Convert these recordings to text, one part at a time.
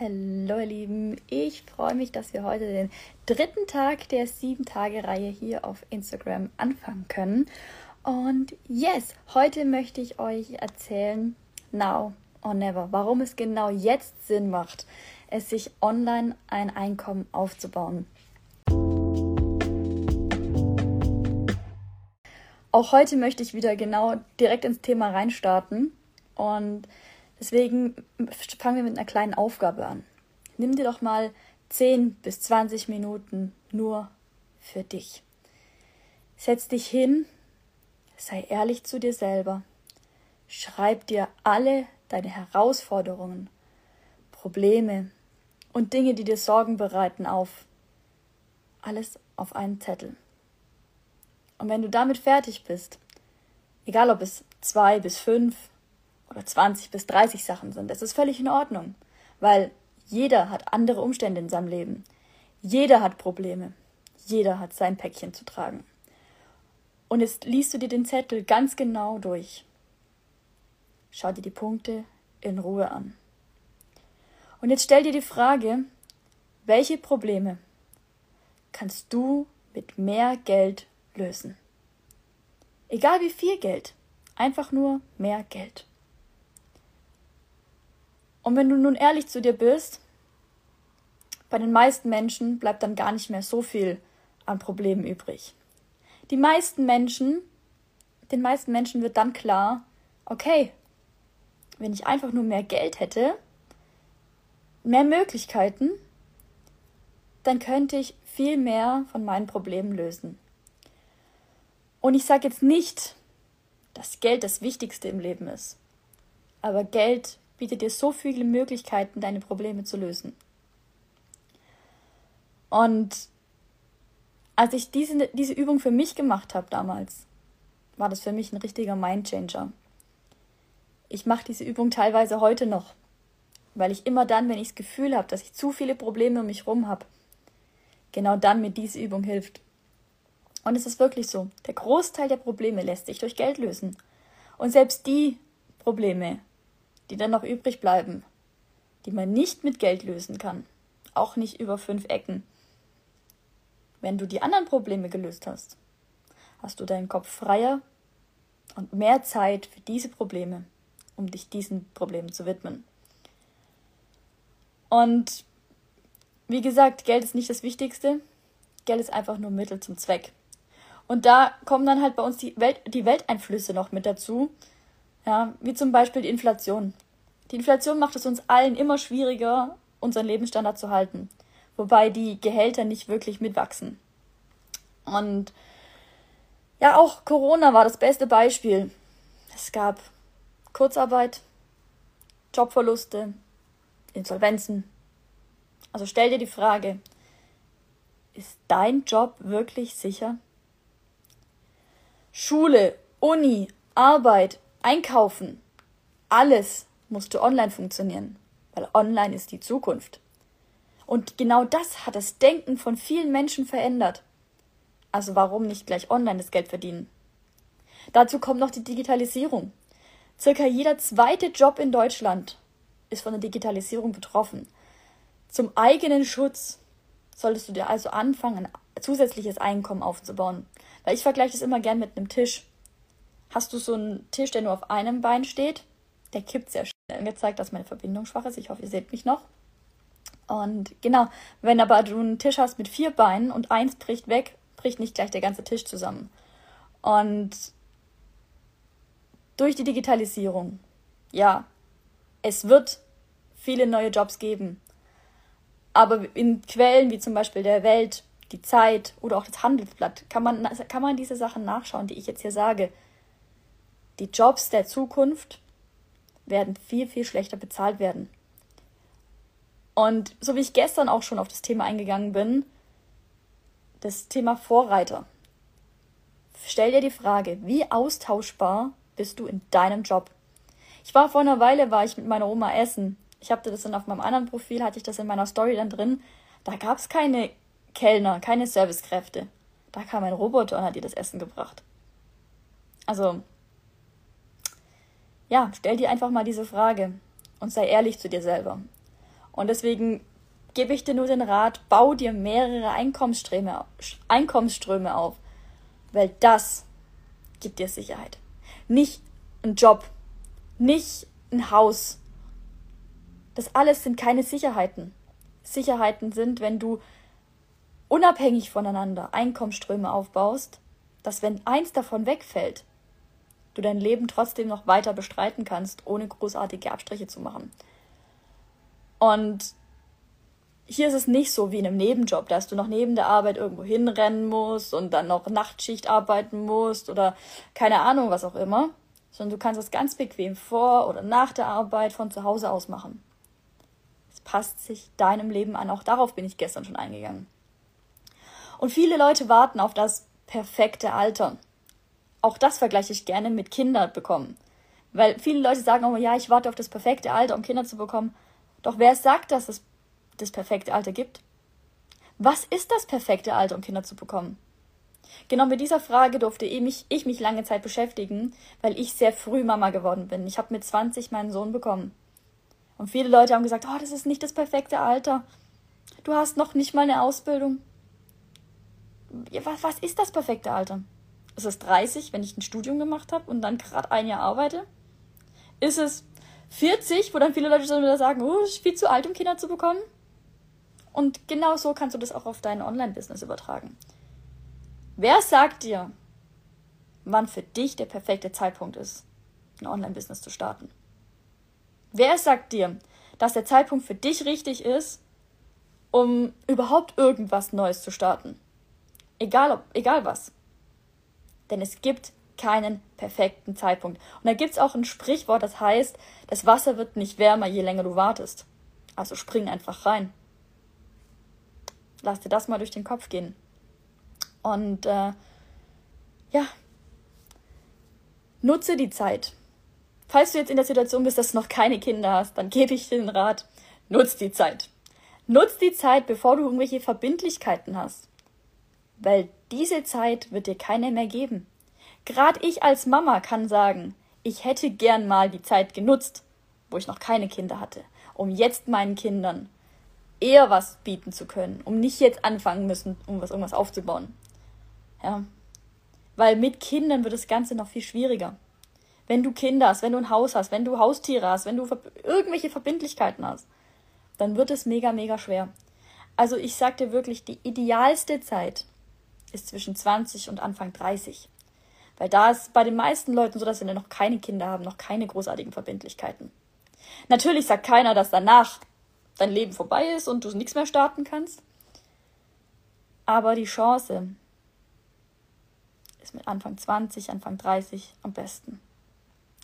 Hallo ihr Lieben, ich freue mich, dass wir heute den dritten Tag der sieben Tage Reihe hier auf Instagram anfangen können. Und yes, heute möchte ich euch erzählen, now or never, warum es genau jetzt Sinn macht, es sich online ein Einkommen aufzubauen. Auch heute möchte ich wieder genau direkt ins Thema reinstarten und deswegen fangen wir mit einer kleinen Aufgabe an. Nimm dir doch mal 10 bis 20 Minuten nur für dich. Setz dich hin, sei ehrlich zu dir selber. Schreib dir alle deine Herausforderungen, Probleme und Dinge, die dir Sorgen bereiten, auf. Alles auf einen Zettel. Und wenn du damit fertig bist, egal ob es zwei bis fünf oder 20 bis 30 Sachen sind, das ist völlig in Ordnung, weil jeder hat andere Umstände in seinem Leben. Jeder hat Probleme. Jeder hat sein Päckchen zu tragen. Und jetzt liest du dir den Zettel ganz genau durch. Schau dir die Punkte in Ruhe an. Und jetzt stell dir die Frage, welche Probleme kannst du mit mehr Geld lösen? Egal wie viel Geld, einfach nur mehr Geld. Und wenn du nun ehrlich zu dir bist, bei den meisten Menschen bleibt dann gar nicht mehr so viel an Problemen übrig. Die meisten Menschen, den meisten Menschen wird dann klar, okay, wenn ich einfach nur mehr Geld hätte, mehr Möglichkeiten, dann könnte ich viel mehr von meinen Problemen lösen. Und ich sage jetzt nicht, dass Geld das Wichtigste im Leben ist. Aber Geld bietet dir so viele Möglichkeiten, deine Probleme zu lösen. Und als ich diese, diese Übung für mich gemacht habe damals, war das für mich ein richtiger Mindchanger. Ich mache diese Übung teilweise heute noch, weil ich immer dann, wenn ich das Gefühl habe, dass ich zu viele Probleme um mich herum habe, genau dann mir diese Übung hilft. Und es ist wirklich so, der Großteil der Probleme lässt sich durch Geld lösen. Und selbst die Probleme, die dann noch übrig bleiben, die man nicht mit Geld lösen kann, auch nicht über fünf Ecken. Wenn du die anderen Probleme gelöst hast, hast du deinen Kopf freier und mehr Zeit für diese Probleme, um dich diesen Problemen zu widmen. Und wie gesagt, Geld ist nicht das Wichtigste. Geld ist einfach nur Mittel zum Zweck. Und da kommen dann halt bei uns die, Welt, die Welteinflüsse noch mit dazu, ja, wie zum Beispiel die Inflation. Die Inflation macht es uns allen immer schwieriger, unseren Lebensstandard zu halten, wobei die Gehälter nicht wirklich mitwachsen. Und ja, auch Corona war das beste Beispiel. Es gab Kurzarbeit, Jobverluste, Insolvenzen. Also stell dir die Frage, ist dein Job wirklich sicher? Schule, Uni, Arbeit, Einkaufen, alles musste online funktionieren, weil online ist die Zukunft. Und genau das hat das Denken von vielen Menschen verändert. Also warum nicht gleich online das Geld verdienen? Dazu kommt noch die Digitalisierung. Circa jeder zweite Job in Deutschland ist von der Digitalisierung betroffen. Zum eigenen Schutz solltest du dir also anfangen, ein zusätzliches Einkommen aufzubauen. Weil ich vergleiche das immer gern mit einem Tisch. Hast du so einen Tisch, der nur auf einem Bein steht? Der kippt sehr schnell. Mir zeigt, dass meine Verbindung schwach ist. Ich hoffe, ihr seht mich noch. Und genau, wenn aber du einen Tisch hast mit vier Beinen und eins bricht weg, bricht nicht gleich der ganze Tisch zusammen. Und durch die Digitalisierung, ja, es wird viele neue Jobs geben. Aber in Quellen wie zum Beispiel der Welt die Zeit oder auch das Handelsblatt, kann man, kann man diese Sachen nachschauen, die ich jetzt hier sage. Die Jobs der Zukunft werden viel, viel schlechter bezahlt werden. Und so wie ich gestern auch schon auf das Thema eingegangen bin, das Thema Vorreiter. Stell dir die Frage, wie austauschbar bist du in deinem Job? Ich war vor einer Weile, war ich mit meiner Oma essen. Ich habe das dann auf meinem anderen Profil, hatte ich das in meiner Story dann drin. Da gab es keine Kellner, keine Servicekräfte. Da kam ein Roboter und hat dir das Essen gebracht. Also, ja, stell dir einfach mal diese Frage und sei ehrlich zu dir selber. Und deswegen gebe ich dir nur den Rat, bau dir mehrere Einkommensströme, Einkommensströme auf, weil das gibt dir Sicherheit. Nicht ein Job, nicht ein Haus. Das alles sind keine Sicherheiten. Sicherheiten sind, wenn du unabhängig voneinander Einkommensströme aufbaust, dass wenn eins davon wegfällt, du dein Leben trotzdem noch weiter bestreiten kannst, ohne großartige Abstriche zu machen. Und hier ist es nicht so wie in einem Nebenjob, dass du noch neben der Arbeit irgendwo hinrennen musst und dann noch Nachtschicht arbeiten musst oder keine Ahnung, was auch immer, sondern du kannst es ganz bequem vor oder nach der Arbeit von zu Hause aus machen. Es passt sich deinem Leben an. Auch darauf bin ich gestern schon eingegangen. Und viele Leute warten auf das perfekte Alter. Auch das vergleiche ich gerne mit Kinder bekommen. Weil viele Leute sagen auch, ja, ich warte auf das perfekte Alter, um Kinder zu bekommen. Doch wer sagt, dass es das perfekte Alter gibt? Was ist das perfekte Alter, um Kinder zu bekommen? Genau mit dieser Frage durfte ich mich, ich mich lange Zeit beschäftigen, weil ich sehr früh Mama geworden bin. Ich habe mit 20 meinen Sohn bekommen. Und viele Leute haben gesagt, oh, das ist nicht das perfekte Alter. Du hast noch nicht mal eine Ausbildung. Was, was ist das perfekte Alter? Ist es 30, wenn ich ein Studium gemacht habe und dann gerade ein Jahr arbeite? Ist es 40, wo dann viele Leute sagen, oh, ist viel zu alt, um Kinder zu bekommen? Und genau so kannst du das auch auf dein Online-Business übertragen. Wer sagt dir, wann für dich der perfekte Zeitpunkt ist, ein Online-Business zu starten? Wer sagt dir, dass der Zeitpunkt für dich richtig ist, um überhaupt irgendwas Neues zu starten? Egal ob, egal was. Denn es gibt keinen perfekten Zeitpunkt. Und da gibt es auch ein Sprichwort, das heißt, das Wasser wird nicht wärmer, je länger du wartest. Also spring einfach rein. Lass dir das mal durch den Kopf gehen. Und äh, ja, nutze die Zeit. Falls du jetzt in der Situation bist, dass du noch keine Kinder hast, dann gebe ich dir den Rat, nutz die Zeit. Nutz die Zeit, bevor du irgendwelche Verbindlichkeiten hast. Weil diese Zeit wird dir keine mehr geben. Gerade ich als Mama kann sagen, ich hätte gern mal die Zeit genutzt, wo ich noch keine Kinder hatte, um jetzt meinen Kindern eher was bieten zu können, um nicht jetzt anfangen müssen, um was irgendwas aufzubauen. Ja. Weil mit Kindern wird das Ganze noch viel schwieriger. Wenn du Kinder hast, wenn du ein Haus hast, wenn du Haustiere hast, wenn du irgendwelche Verbindlichkeiten hast, dann wird es mega, mega schwer. Also ich sag dir wirklich, die idealste Zeit ist zwischen 20 und Anfang 30. Weil da ist bei den meisten Leuten so, dass sie noch keine Kinder haben, noch keine großartigen Verbindlichkeiten. Natürlich sagt keiner, dass danach dein Leben vorbei ist und du nichts mehr starten kannst. Aber die Chance ist mit Anfang 20, Anfang 30 am besten.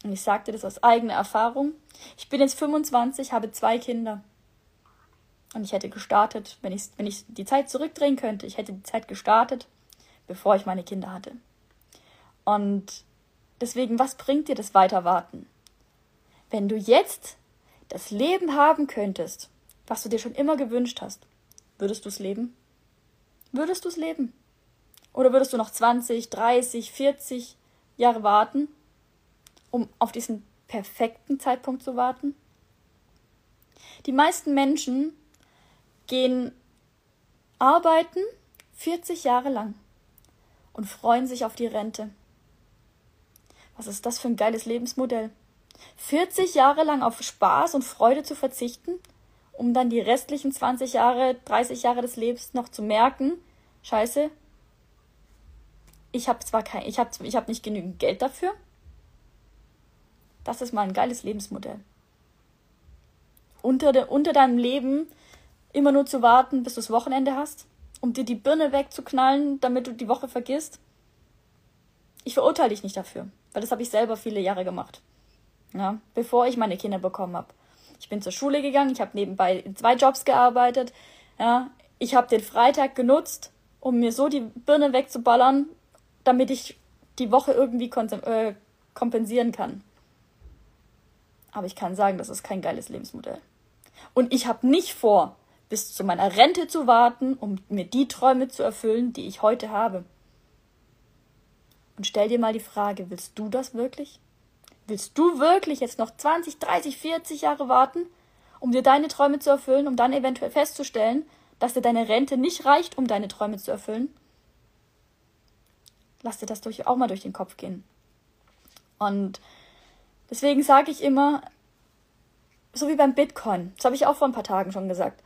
Und ich sagte das aus eigener Erfahrung. Ich bin jetzt 25, habe zwei Kinder. Und ich hätte gestartet, wenn ich, wenn ich die Zeit zurückdrehen könnte, ich hätte die Zeit gestartet, bevor ich meine Kinder hatte. Und deswegen, was bringt dir das Weiterwarten? Wenn du jetzt das Leben haben könntest, was du dir schon immer gewünscht hast, würdest du es leben? Würdest du es leben? Oder würdest du noch 20, 30, 40 Jahre warten, um auf diesen perfekten Zeitpunkt zu warten? Die meisten Menschen gehen arbeiten 40 Jahre lang und freuen sich auf die Rente. Was ist das für ein geiles Lebensmodell? 40 Jahre lang auf Spaß und Freude zu verzichten um dann die restlichen 20 Jahre, 30 Jahre des Lebens noch zu merken, scheiße, ich habe zwar kein, ich habe ich hab nicht genügend Geld dafür. Das ist mal ein geiles Lebensmodell. Unter, de, unter deinem Leben immer nur zu warten, bis du das Wochenende hast, um dir die Birne wegzuknallen, damit du die Woche vergisst. Ich verurteile dich nicht dafür, weil das habe ich selber viele Jahre gemacht. Ja, bevor ich meine Kinder bekommen habe. Ich bin zur Schule gegangen, ich habe nebenbei in zwei Jobs gearbeitet. Ja, ich habe den Freitag genutzt, um mir so die Birne wegzuballern, damit ich die Woche irgendwie äh, kompensieren kann. Aber ich kann sagen, das ist kein geiles Lebensmodell. Und ich habe nicht vor, bis zu meiner Rente zu warten, um mir die Träume zu erfüllen, die ich heute habe. Und stell dir mal die Frage, willst du das wirklich? Willst du wirklich jetzt noch 20, 30, 40 Jahre warten, um dir deine Träume zu erfüllen, um dann eventuell festzustellen, dass dir deine Rente nicht reicht, um deine Träume zu erfüllen. Lass dir das durch, auch mal durch den Kopf gehen. Und deswegen sage ich immer, so wie beim Bitcoin, das habe ich auch vor ein paar Tagen schon gesagt.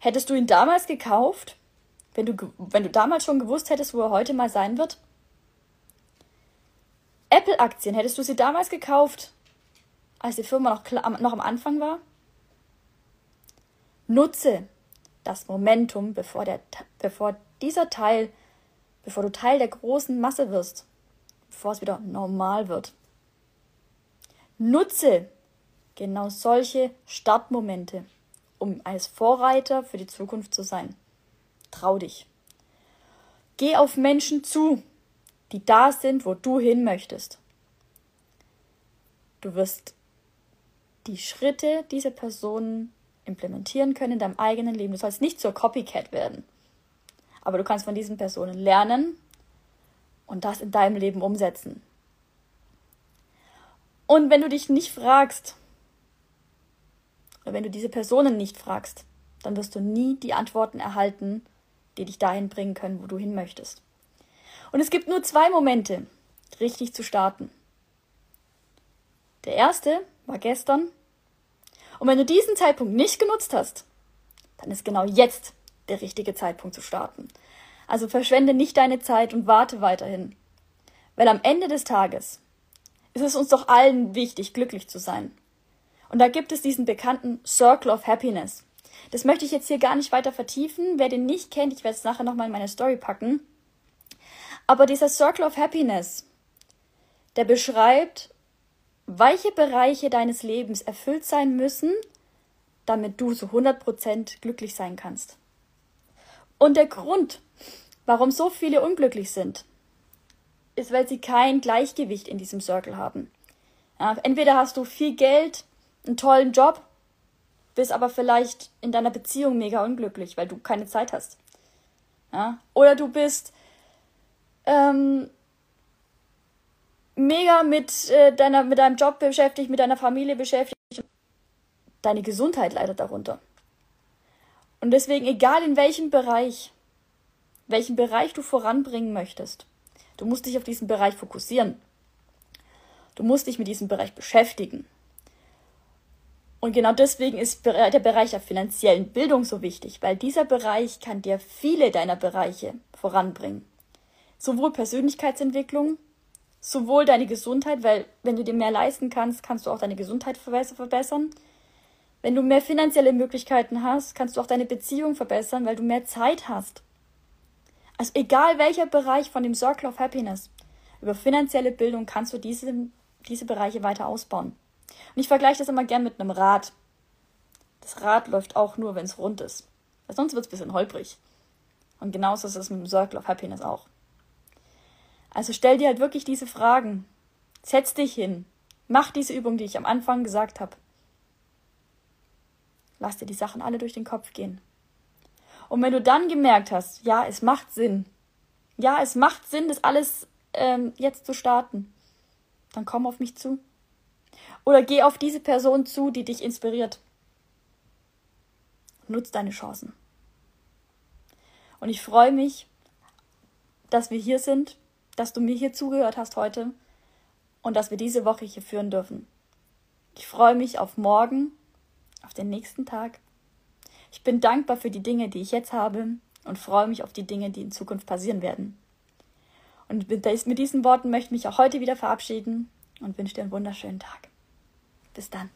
Hättest du ihn damals gekauft, wenn du, wenn du damals schon gewusst hättest, wo er heute mal sein wird? Apple-Aktien, hättest du sie damals gekauft, als die Firma noch, noch am Anfang war? Nutze das Momentum, bevor, der, bevor dieser Teil, bevor du Teil der großen Masse wirst, bevor es wieder normal wird. Nutze genau solche Startmomente, um als Vorreiter für die Zukunft zu sein. Trau dich. Geh auf Menschen zu, die da sind, wo du hin möchtest. Du wirst die Schritte dieser Personen implementieren können in deinem eigenen Leben. Du sollst nicht zur Copycat werden. Aber du kannst von diesen Personen lernen und das in deinem Leben umsetzen. Und wenn du dich nicht fragst, oder wenn du diese Personen nicht fragst, dann wirst du nie die Antworten erhalten, die dich dahin bringen können, wo du hin möchtest. Und es gibt nur zwei Momente, richtig zu starten. Der erste war gestern. Und wenn du diesen Zeitpunkt nicht genutzt hast, dann ist genau jetzt der richtige Zeitpunkt zu starten. Also verschwende nicht deine Zeit und warte weiterhin. Weil am Ende des Tages ist es uns doch allen wichtig, glücklich zu sein. Und da gibt es diesen bekannten Circle of Happiness. Das möchte ich jetzt hier gar nicht weiter vertiefen. Wer den nicht kennt, ich werde es nachher nochmal in meine Story packen. Aber dieser Circle of Happiness, der beschreibt, welche Bereiche deines Lebens erfüllt sein müssen, damit du zu 100% glücklich sein kannst. Und der Grund, warum so viele unglücklich sind, ist, weil sie kein Gleichgewicht in diesem Circle haben. Ja, entweder hast du viel Geld, einen tollen Job, bist aber vielleicht in deiner Beziehung mega unglücklich, weil du keine Zeit hast. Ja? Oder du bist ähm, mega mit, äh, deiner, mit deinem Job beschäftigt, mit deiner Familie beschäftigt. Deine Gesundheit leidet darunter. Und deswegen, egal in welchem Bereich, welchen Bereich du voranbringen möchtest, Du musst dich auf diesen Bereich fokussieren. Du musst dich mit diesem Bereich beschäftigen. Und genau deswegen ist der Bereich der finanziellen Bildung so wichtig, weil dieser Bereich kann dir viele deiner Bereiche voranbringen. Sowohl Persönlichkeitsentwicklung, sowohl deine Gesundheit, weil wenn du dir mehr leisten kannst, kannst du auch deine Gesundheit verbessern. Wenn du mehr finanzielle Möglichkeiten hast, kannst du auch deine Beziehung verbessern, weil du mehr Zeit hast. Also egal welcher Bereich von dem Circle of Happiness, über finanzielle Bildung kannst du diese, diese Bereiche weiter ausbauen. Und ich vergleiche das immer gern mit einem Rad. Das Rad läuft auch nur, wenn es rund ist. Weil sonst wird es ein bisschen holprig. Und genauso ist es mit dem Circle of Happiness auch. Also stell dir halt wirklich diese Fragen. Setz dich hin. Mach diese Übung, die ich am Anfang gesagt habe. Lass dir die Sachen alle durch den Kopf gehen. Und wenn du dann gemerkt hast, ja, es macht Sinn, ja, es macht Sinn, das alles ähm, jetzt zu starten, dann komm auf mich zu. Oder geh auf diese Person zu, die dich inspiriert. Nutz deine Chancen. Und ich freue mich, dass wir hier sind, dass du mir hier zugehört hast heute und dass wir diese Woche hier führen dürfen. Ich freue mich auf morgen, auf den nächsten Tag ich bin dankbar für die Dinge, die ich jetzt habe und freue mich auf die Dinge, die in Zukunft passieren werden. Und mit diesen Worten möchte ich mich auch heute wieder verabschieden und wünsche dir einen wunderschönen Tag. Bis dann.